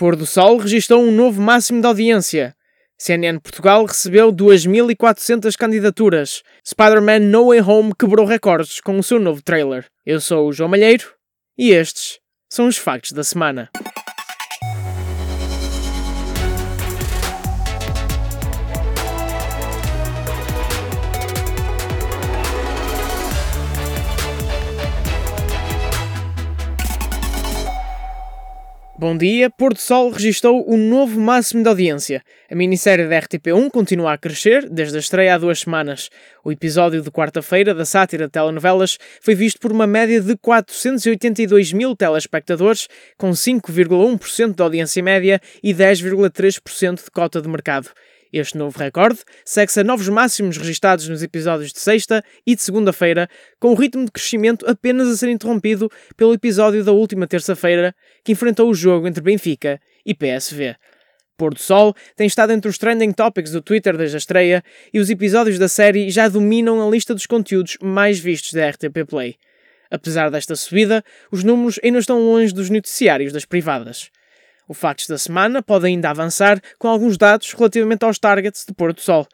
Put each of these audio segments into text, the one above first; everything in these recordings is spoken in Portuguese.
Pôr do Sol registrou um novo máximo de audiência. CNN Portugal recebeu 2.400 candidaturas. Spider-Man No Way Home quebrou recordes com o seu novo trailer. Eu sou o João Malheiro e estes são os factos da semana. Bom dia, Porto Sol registrou um novo máximo de audiência. A minissérie da RTP1 continua a crescer desde a estreia há duas semanas. O episódio de quarta-feira da sátira de telenovelas foi visto por uma média de 482 mil telespectadores, com 5,1% de audiência média e 10,3% de cota de mercado. Este novo recorde segue-se a novos máximos registados nos episódios de sexta e de segunda-feira, com o ritmo de crescimento apenas a ser interrompido pelo episódio da última terça-feira, que enfrentou o jogo entre Benfica e PSV. Pôr do Sol tem estado entre os trending topics do Twitter desde a estreia e os episódios da série já dominam a lista dos conteúdos mais vistos da RTP Play. Apesar desta subida, os números ainda estão longe dos noticiários das privadas. O Factos da Semana pode ainda avançar com alguns dados relativamente aos targets de Porto Sol.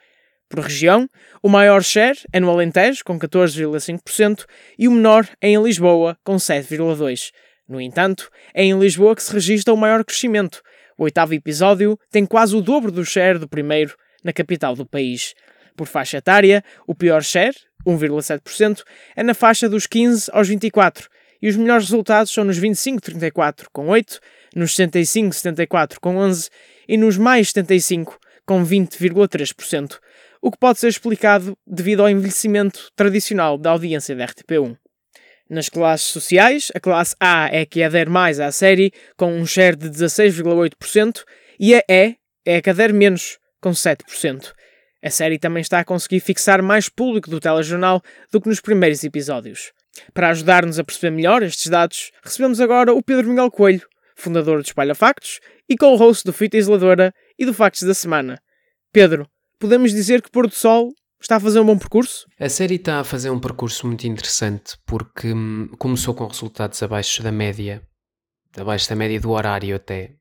Por região, o maior share é no Alentejo, com 14,5%, e o menor é em Lisboa, com 7,2%. No entanto, é em Lisboa que se registra o maior crescimento. O oitavo episódio tem quase o dobro do share do primeiro na capital do país. Por faixa etária, o pior share, 1,7%, é na faixa dos 15 aos 24, e os melhores resultados são nos 25-34, com 8%, nos 75-74 com 11% e nos mais 75 com 20,3%, o que pode ser explicado devido ao envelhecimento tradicional da audiência da RTP1. Nas classes sociais, a classe A é que adere mais à série, com um share de 16,8%, e a E é a que adere menos, com 7%. A série também está a conseguir fixar mais público do telejornal do que nos primeiros episódios. Para ajudar-nos a perceber melhor estes dados, recebemos agora o Pedro Miguel Coelho, fundador do Espalha Factos e co-host do Fita Isoladora e do Factos da Semana. Pedro, podemos dizer que Pôr do Sol está a fazer um bom percurso? A série está a fazer um percurso muito interessante porque hum, começou com resultados abaixo da média, abaixo da média do horário até,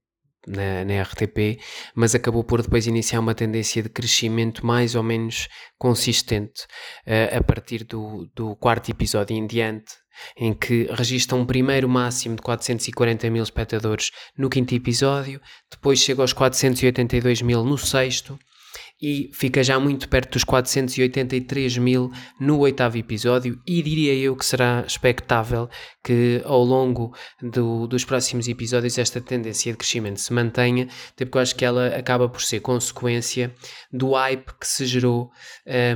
na, na, RTP, mas acabou por depois iniciar uma tendência de crescimento mais ou menos consistente uh, a partir do, do quarto episódio em diante em que registra um primeiro máximo de 440 mil espectadores no quinto episódio, depois chega aos 482 mil no sexto e fica já muito perto dos 483 mil no oitavo episódio e diria eu que será expectável que ao longo do, dos próximos episódios esta tendência de crescimento se mantenha, até porque eu acho que ela acaba por ser consequência do hype que se gerou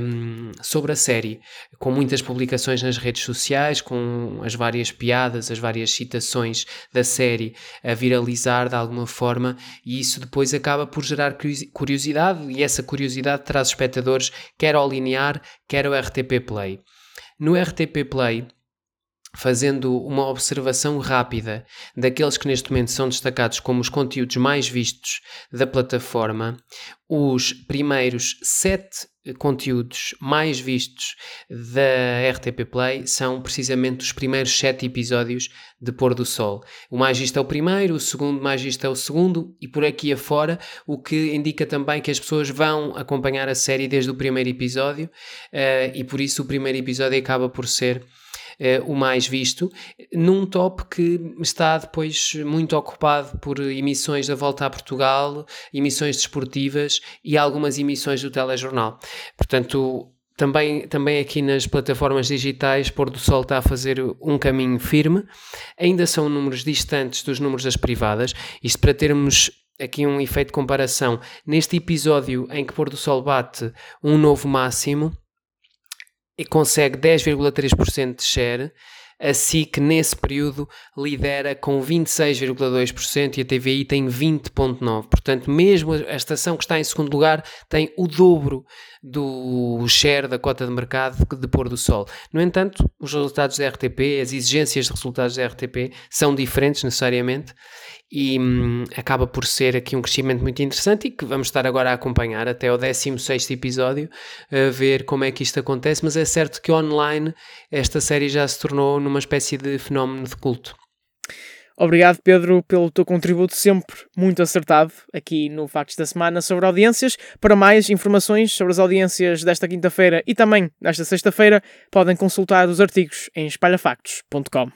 um, sobre a série, com muitas publicações nas redes sociais, com as várias piadas, as várias citações da série a viralizar de alguma forma e isso depois acaba por gerar curiosidade e essa curiosidade traz espectadores quer ao linear, quer ao RTP Play. No RTP Play, fazendo uma observação rápida daqueles que neste momento são destacados como os conteúdos mais vistos da plataforma, os primeiros sete conteúdos mais vistos da RTP Play são precisamente os primeiros sete episódios de Pôr do Sol. O mais visto é o primeiro, o segundo mais visto é o segundo e por aqui afora, o que indica também que as pessoas vão acompanhar a série desde o primeiro episódio uh, e por isso o primeiro episódio acaba por ser o mais visto, num top que está depois muito ocupado por emissões da Volta a Portugal, emissões desportivas e algumas emissões do telejornal. Portanto, também, também aqui nas plataformas digitais, Pôr do Sol está a fazer um caminho firme. Ainda são números distantes dos números das privadas. Isto para termos aqui um efeito de comparação. Neste episódio em que Pôr do Sol bate um novo máximo, e consegue 10,3% de share. A SIC, nesse período, lidera com 26,2% e a TVI tem 20,9%. Portanto, mesmo a estação que está em segundo lugar tem o dobro do share da cota de mercado de pôr do sol. No entanto, os resultados da RTP, as exigências de resultados da RTP são diferentes necessariamente e hum, acaba por ser aqui um crescimento muito interessante e que vamos estar agora a acompanhar até o 16 episódio, a ver como é que isto acontece, mas é certo que online esta série já se tornou numa espécie de fenómeno de culto. Obrigado, Pedro, pelo teu contributo sempre muito acertado aqui no Factos da Semana sobre audiências. Para mais informações sobre as audiências desta quinta-feira e também desta sexta-feira, podem consultar os artigos em espalhafactos.com.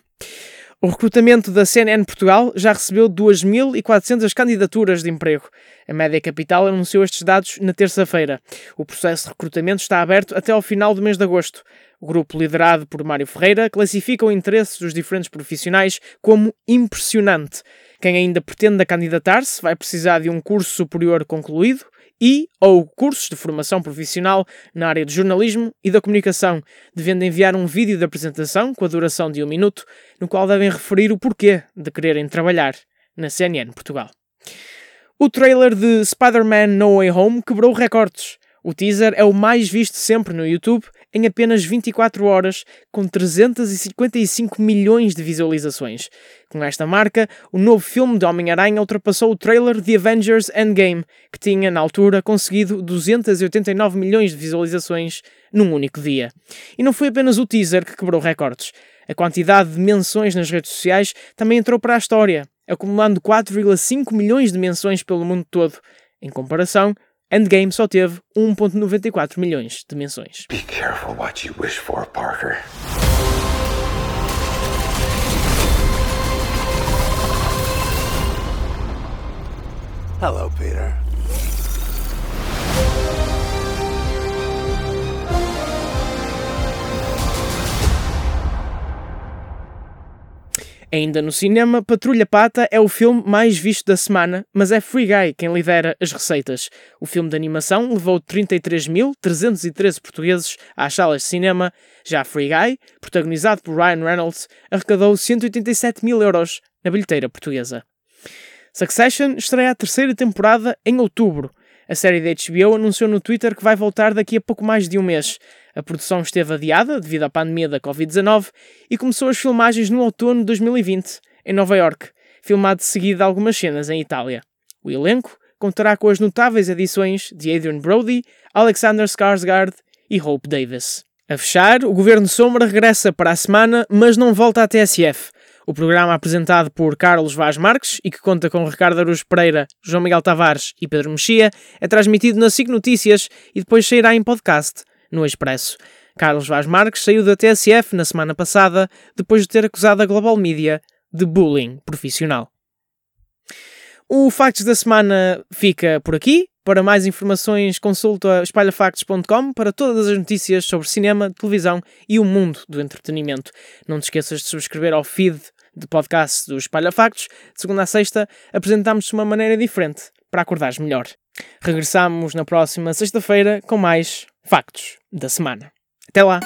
O recrutamento da CNN Portugal já recebeu 2.400 candidaturas de emprego. A Média Capital anunciou estes dados na terça-feira. O processo de recrutamento está aberto até ao final do mês de agosto. O grupo, liderado por Mário Ferreira, classifica o interesse dos diferentes profissionais como impressionante. Quem ainda pretende candidatar-se vai precisar de um curso superior concluído e ou cursos de formação profissional na área de jornalismo e da comunicação, devendo enviar um vídeo de apresentação com a duração de um minuto, no qual devem referir o porquê de quererem trabalhar na CNN Portugal. O trailer de Spider-Man No Way Home quebrou recordes. O teaser é o mais visto sempre no YouTube em apenas 24 horas, com 355 milhões de visualizações. Com esta marca, o novo filme de Homem-Aranha ultrapassou o trailer de Avengers Endgame, que tinha, na altura, conseguido 289 milhões de visualizações num único dia. E não foi apenas o teaser que quebrou recordes. A quantidade de menções nas redes sociais também entrou para a história, acumulando 4,5 milhões de menções pelo mundo todo. Em comparação, Endgame só teve 1.94 milhões de menções. Be careful what you wish for, Parker. Hello, Peter. Ainda no cinema, Patrulha Pata é o filme mais visto da semana, mas é Free Guy quem lidera as receitas. O filme de animação levou 33.313 portugueses às salas de cinema. Já Free Guy, protagonizado por Ryan Reynolds, arrecadou 187 mil euros na bilheteira portuguesa. Succession estreia a terceira temporada em outubro. A série da HBO anunciou no Twitter que vai voltar daqui a pouco mais de um mês. A produção esteve adiada devido à pandemia da Covid-19 e começou as filmagens no outono de 2020, em Nova York, filmado de seguida algumas cenas em Itália. O elenco contará com as notáveis edições de Adrian Brody, Alexander Skarsgård e Hope Davis. A fechar, o Governo Sombra regressa para a semana, mas não volta à TSF. O programa apresentado por Carlos Vaz Marques e que conta com Ricardo Aruz Pereira, João Miguel Tavares e Pedro Mexia é transmitido na SIC Notícias e depois sairá em podcast no Expresso. Carlos Vaz Marques saiu da TSF na semana passada depois de ter acusado a Global Media de bullying profissional. O Factos da Semana fica por aqui. Para mais informações, consulta espalhafactos.com para todas as notícias sobre cinema, televisão e o mundo do entretenimento. Não te esqueças de subscrever ao feed de podcast do Espalha Factos. De segunda a sexta, apresentamos-te uma maneira diferente para acordares melhor. Regressamos na próxima sexta-feira com mais factos da semana. Até lá!